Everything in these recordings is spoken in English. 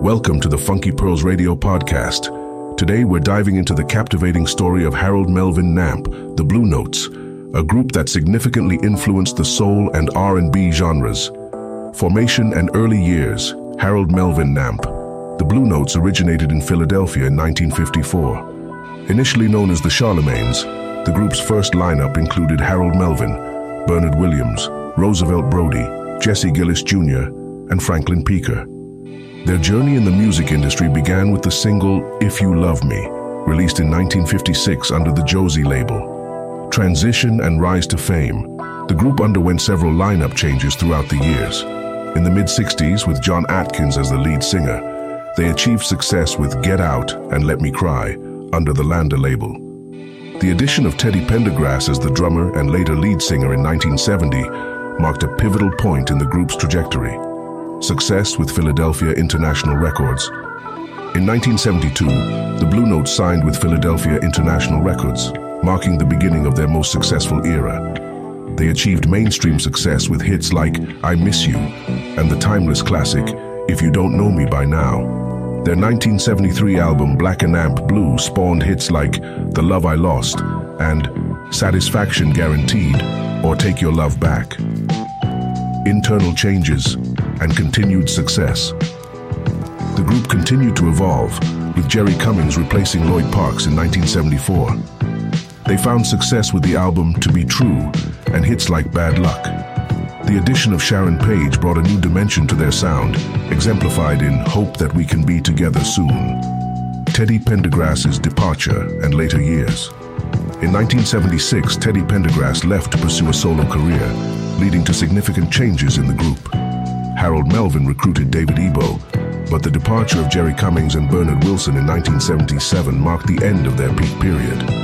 Welcome to the Funky Pearls Radio podcast. Today we're diving into the captivating story of Harold Melvin Namp, the Blue Notes, a group that significantly influenced the soul and R&B genres. Formation and early years, Harold Melvin Namp. The Blue Notes originated in Philadelphia in 1954. Initially known as the Charlemagnes, the group's first lineup included Harold Melvin, Bernard Williams, Roosevelt Brodie, Jesse Gillis Jr., and Franklin Peaker. Their journey in the music industry began with the single If You Love Me, released in 1956 under the Josie label. Transition and rise to fame, the group underwent several lineup changes throughout the years. In the mid-60s, with John Atkins as the lead singer, they achieved success with Get Out and Let Me Cry under the Lander label. The addition of Teddy Pendergrass as the drummer and later lead singer in 1970 marked a pivotal point in the group's trajectory success with Philadelphia International Records. In 1972, the Blue Notes signed with Philadelphia International Records, marking the beginning of their most successful era. They achieved mainstream success with hits like I Miss You and the timeless classic If You Don't Know Me By Now. Their 1973 album Black and Amp Blue spawned hits like The Love I Lost and Satisfaction Guaranteed or Take Your Love Back internal changes, and continued success. The group continued to evolve, with Jerry Cummings replacing Lloyd Parks in 1974. They found success with the album To Be True and hits like Bad Luck. The addition of Sharon Paige brought a new dimension to their sound, exemplified in Hope That We Can Be Together Soon. Teddy Pendergrass's departure and later years. In 1976, Teddy Pendergrass left to pursue a solo career, leading to significant changes in the group. Harold Melvin recruited David Ebo, but the departure of Jerry Cummings and Bernard Wilson in 1977 marked the end of their peak period.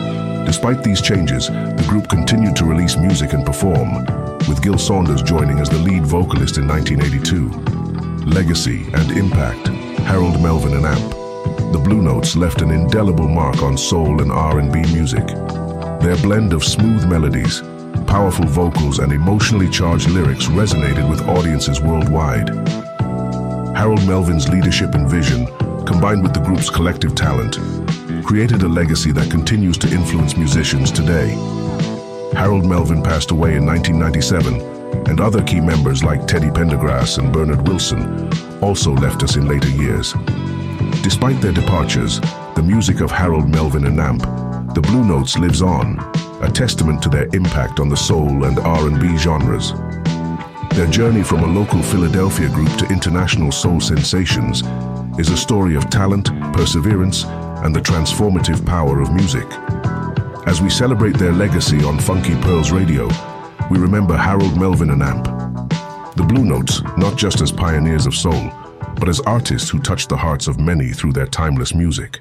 Despite these changes, the group continued to release music and perform, with Gil Saunders joining as the lead vocalist in 1982. Legacy and impact, Harold Melvin and Amp. The Blue Notes left an indelible mark on soul and R&B music. Their blend of smooth melodies, powerful vocals, and emotionally charged lyrics resonated with audiences worldwide. Harold Melvin's leadership and vision, combined with the group's collective talent, created a legacy that continues to influence musicians today. Harold Melvin passed away in 1997, and other key members like Teddy Pendergrass and Bernard Wilson also left us in later years. Despite their departures, the music of Harold Melvin and Amp, the Blue Notes lives on, a testament to their impact on the soul and R&B genres. Their journey from a local Philadelphia group to international soul sensations is a story of talent, perseverance, and the transformative power of music. As we celebrate their legacy on Funky Pearls Radio, we remember Harold Melvin and Amp. The Blue Notes, not just as pioneers of soul, but as artists who touched the hearts of many through their timeless music.